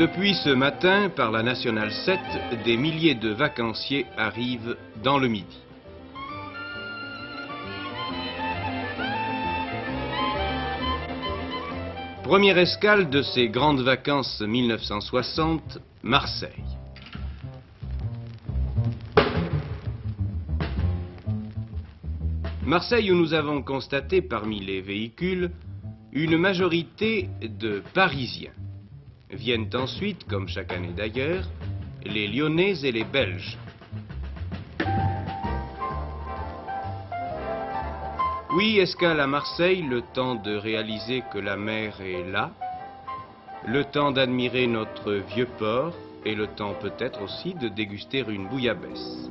Depuis ce matin, par la Nationale 7, des milliers de vacanciers arrivent dans le Midi. Première escale de ces grandes vacances 1960, Marseille. Marseille où nous avons constaté parmi les véhicules une majorité de Parisiens. Viennent ensuite, comme chaque année d'ailleurs, les Lyonnais et les Belges. Oui, escale à Marseille, le temps de réaliser que la mer est là, le temps d'admirer notre vieux port et le temps peut-être aussi de déguster une bouillabaisse?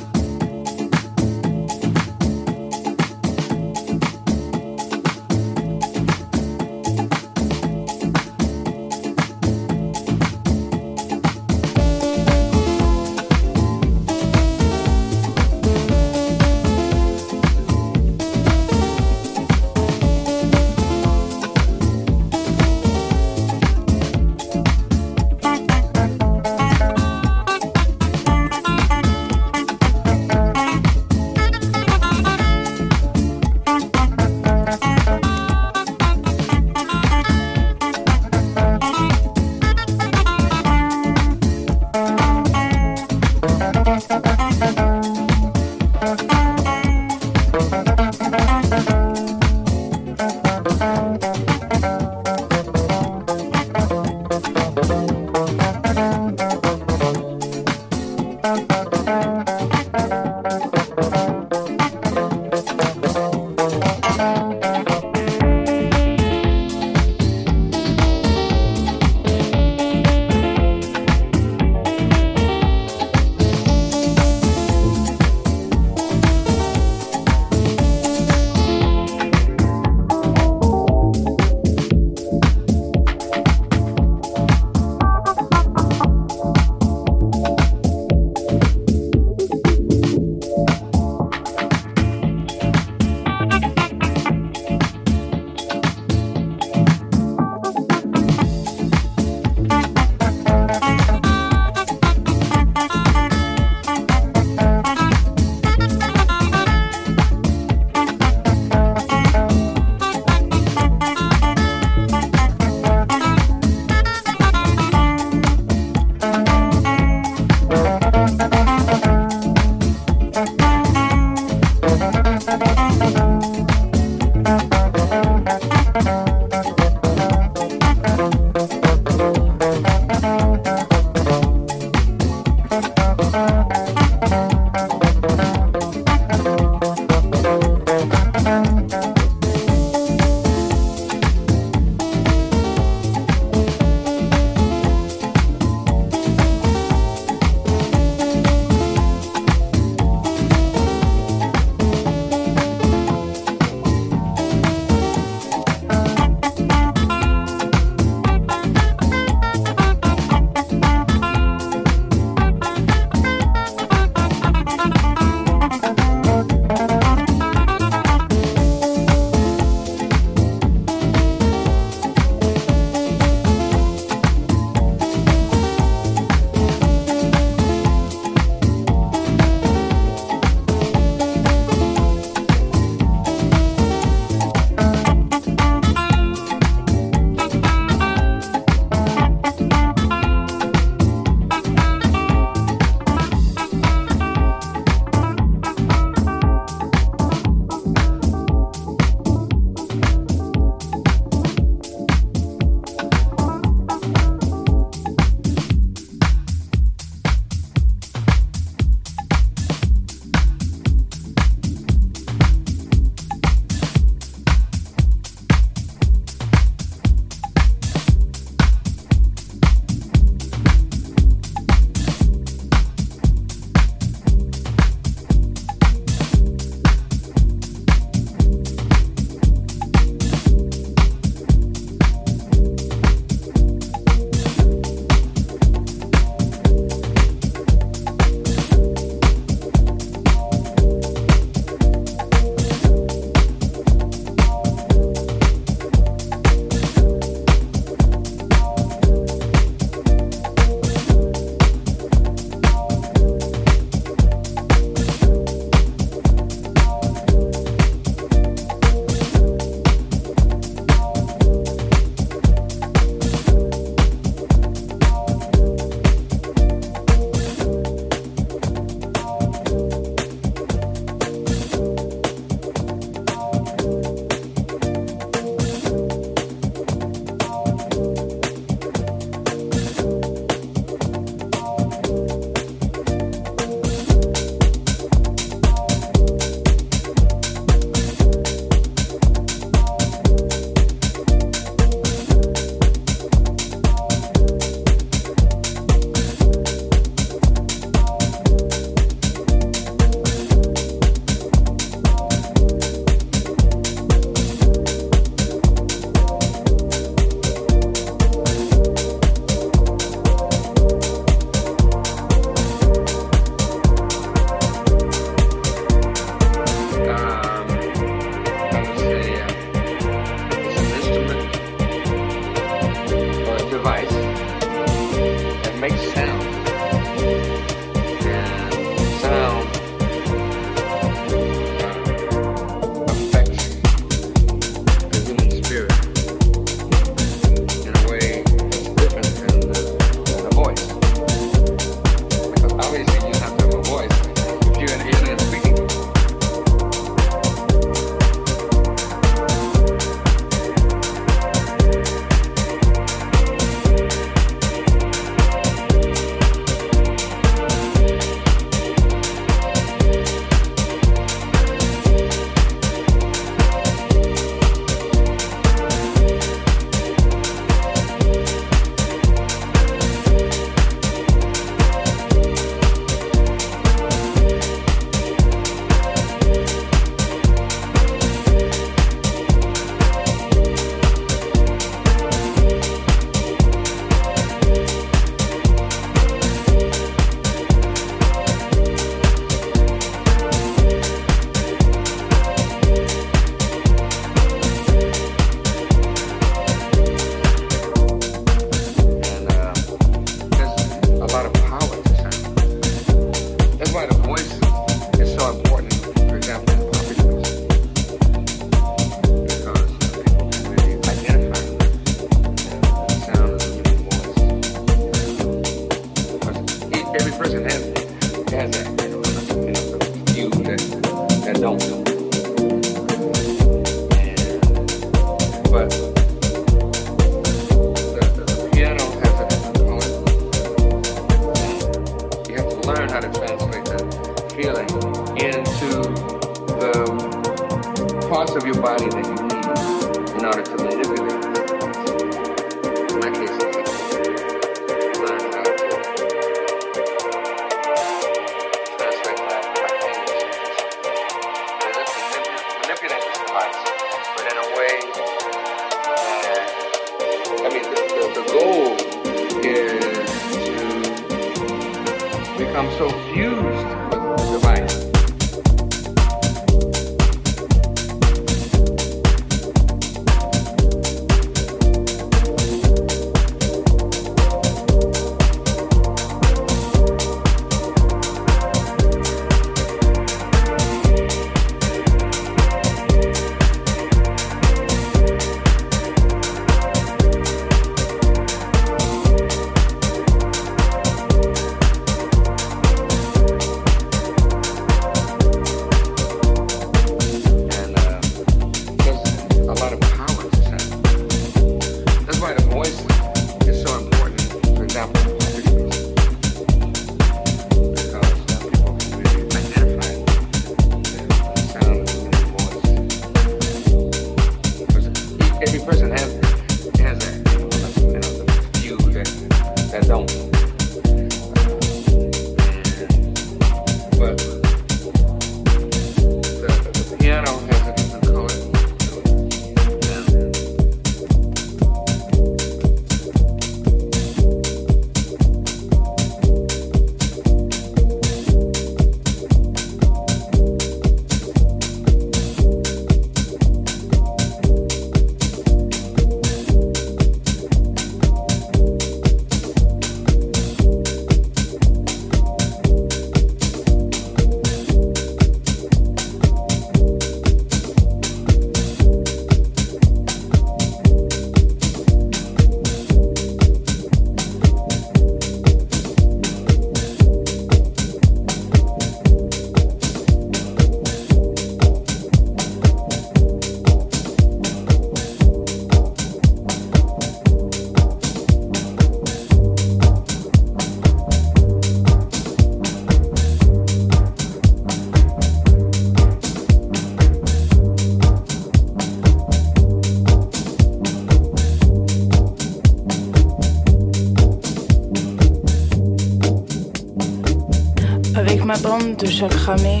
De chat cramé,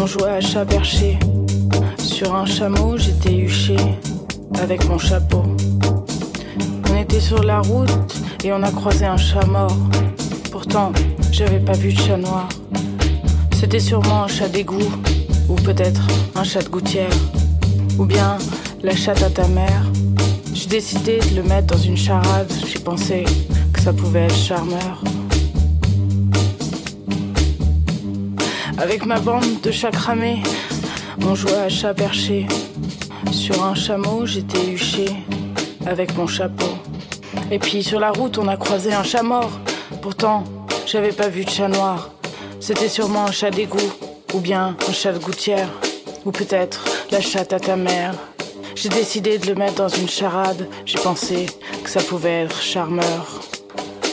on jouait à chat perché. Sur un chameau, j'étais huché avec mon chapeau. On était sur la route et on a croisé un chat mort. Pourtant, j'avais pas vu de chat noir. C'était sûrement un chat d'égout, ou peut-être un chat de gouttière, ou bien la chatte à ta mère. J'ai décidé de le mettre dans une charade. J'ai pensé que ça pouvait être charmeur. Avec ma bande de chat cramés, on jouait à chat perché. Sur un chameau, j'étais huché avec mon chapeau. Et puis sur la route, on a croisé un chat mort. Pourtant, j'avais pas vu de chat noir. C'était sûrement un chat d'égout, ou bien un chat de gouttière, ou peut-être la chatte à ta mère. J'ai décidé de le mettre dans une charade. J'ai pensé que ça pouvait être charmeur.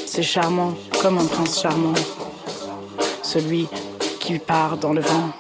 C'est charmant, comme un prince charmant. Celui qui part dans le vent.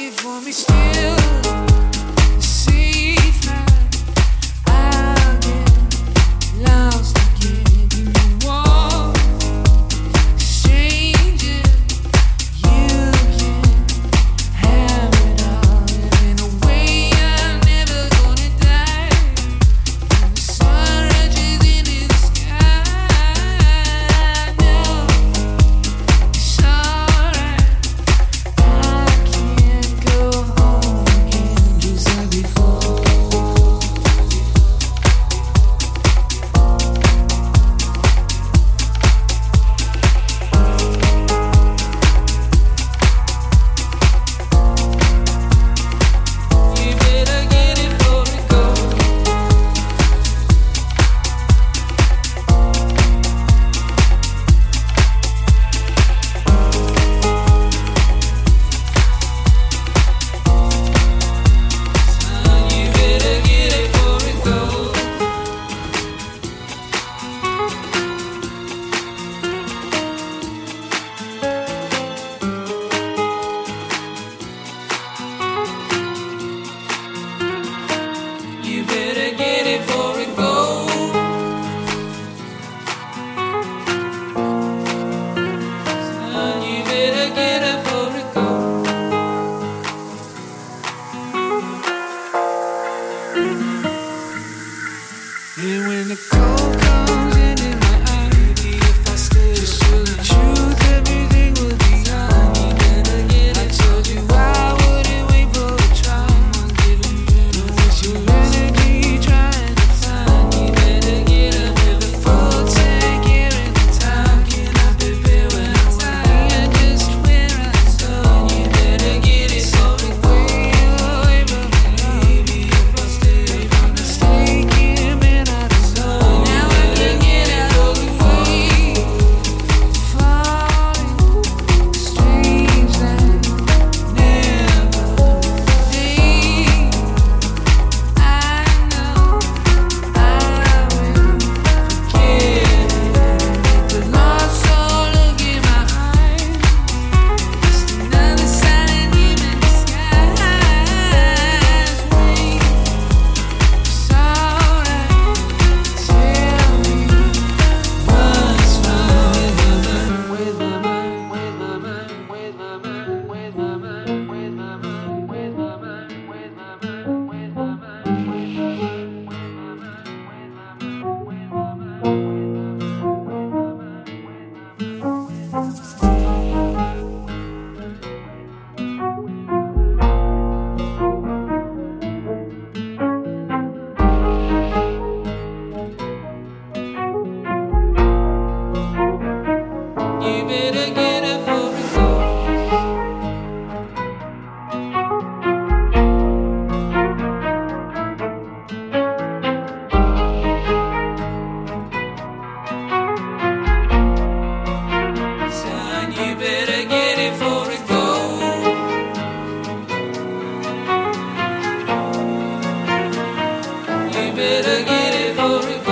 keep warm, we still. glory.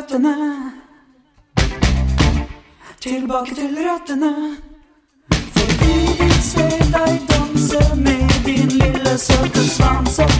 røttene. Tilbake til røttene. For vi vil se deg danse med din lille søte svans opp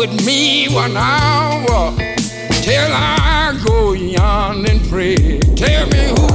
with me one hour till I go yonder. and pray. Tell me who.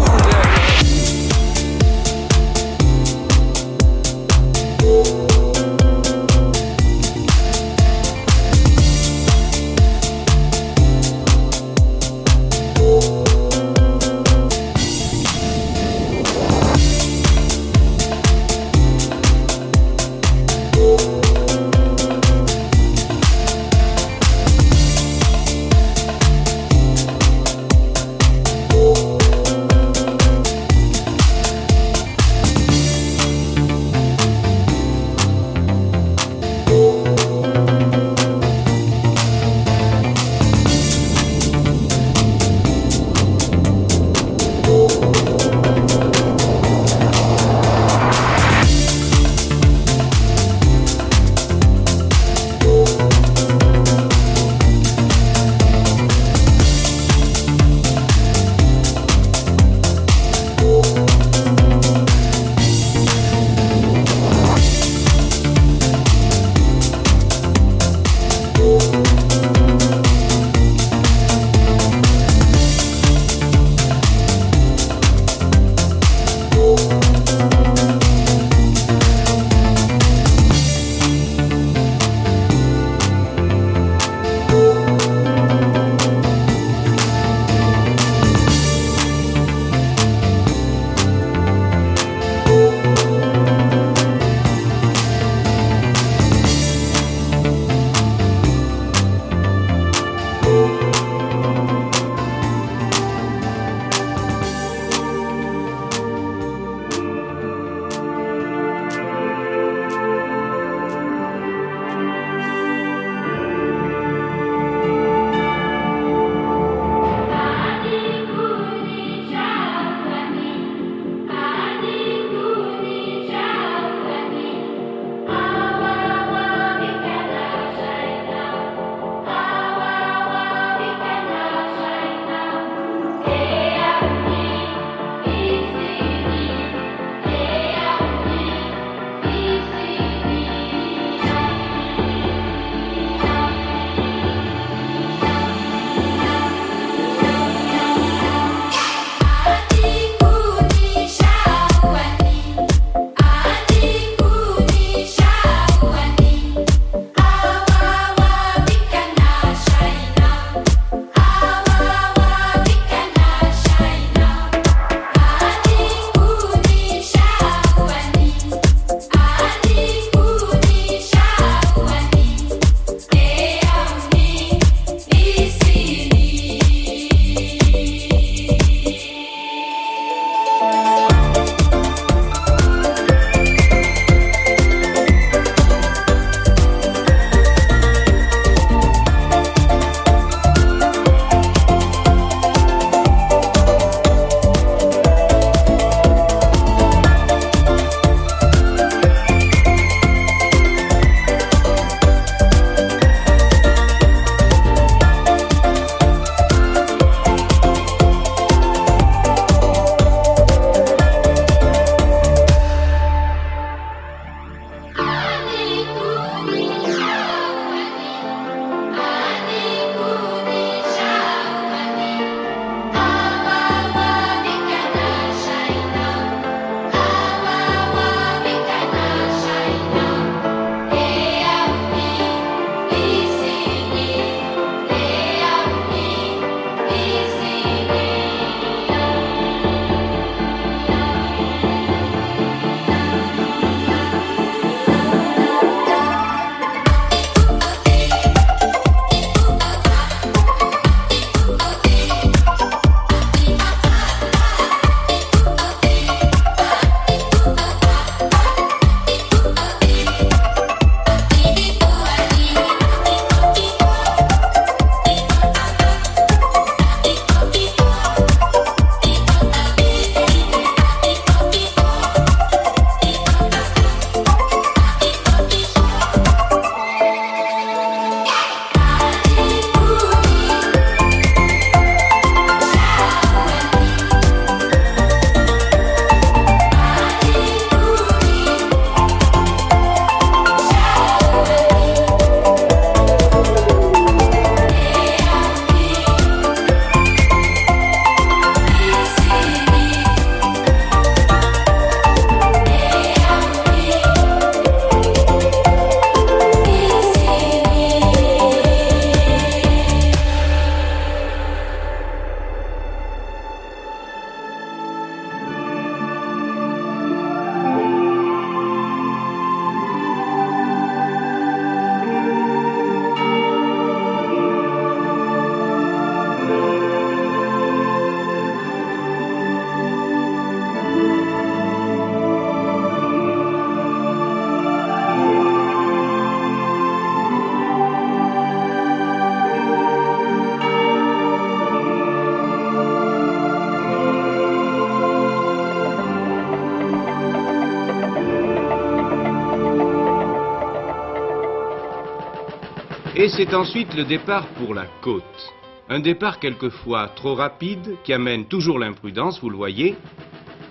C'est ensuite le départ pour la côte. Un départ quelquefois trop rapide qui amène toujours l'imprudence, vous le voyez,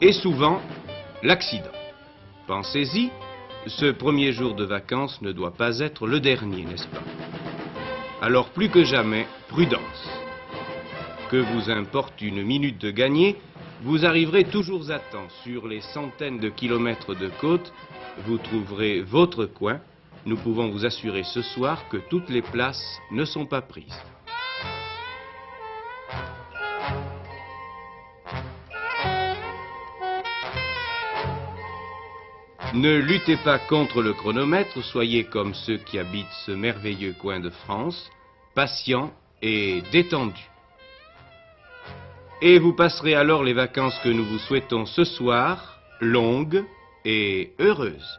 et souvent l'accident. Pensez-y, ce premier jour de vacances ne doit pas être le dernier, n'est-ce pas? Alors plus que jamais, prudence. Que vous importe une minute de gagner, vous arriverez toujours à temps sur les centaines de kilomètres de côte, vous trouverez votre coin. Nous pouvons vous assurer ce soir que toutes les places ne sont pas prises. Ne luttez pas contre le chronomètre, soyez comme ceux qui habitent ce merveilleux coin de France, patients et détendus. Et vous passerez alors les vacances que nous vous souhaitons ce soir, longues et heureuses.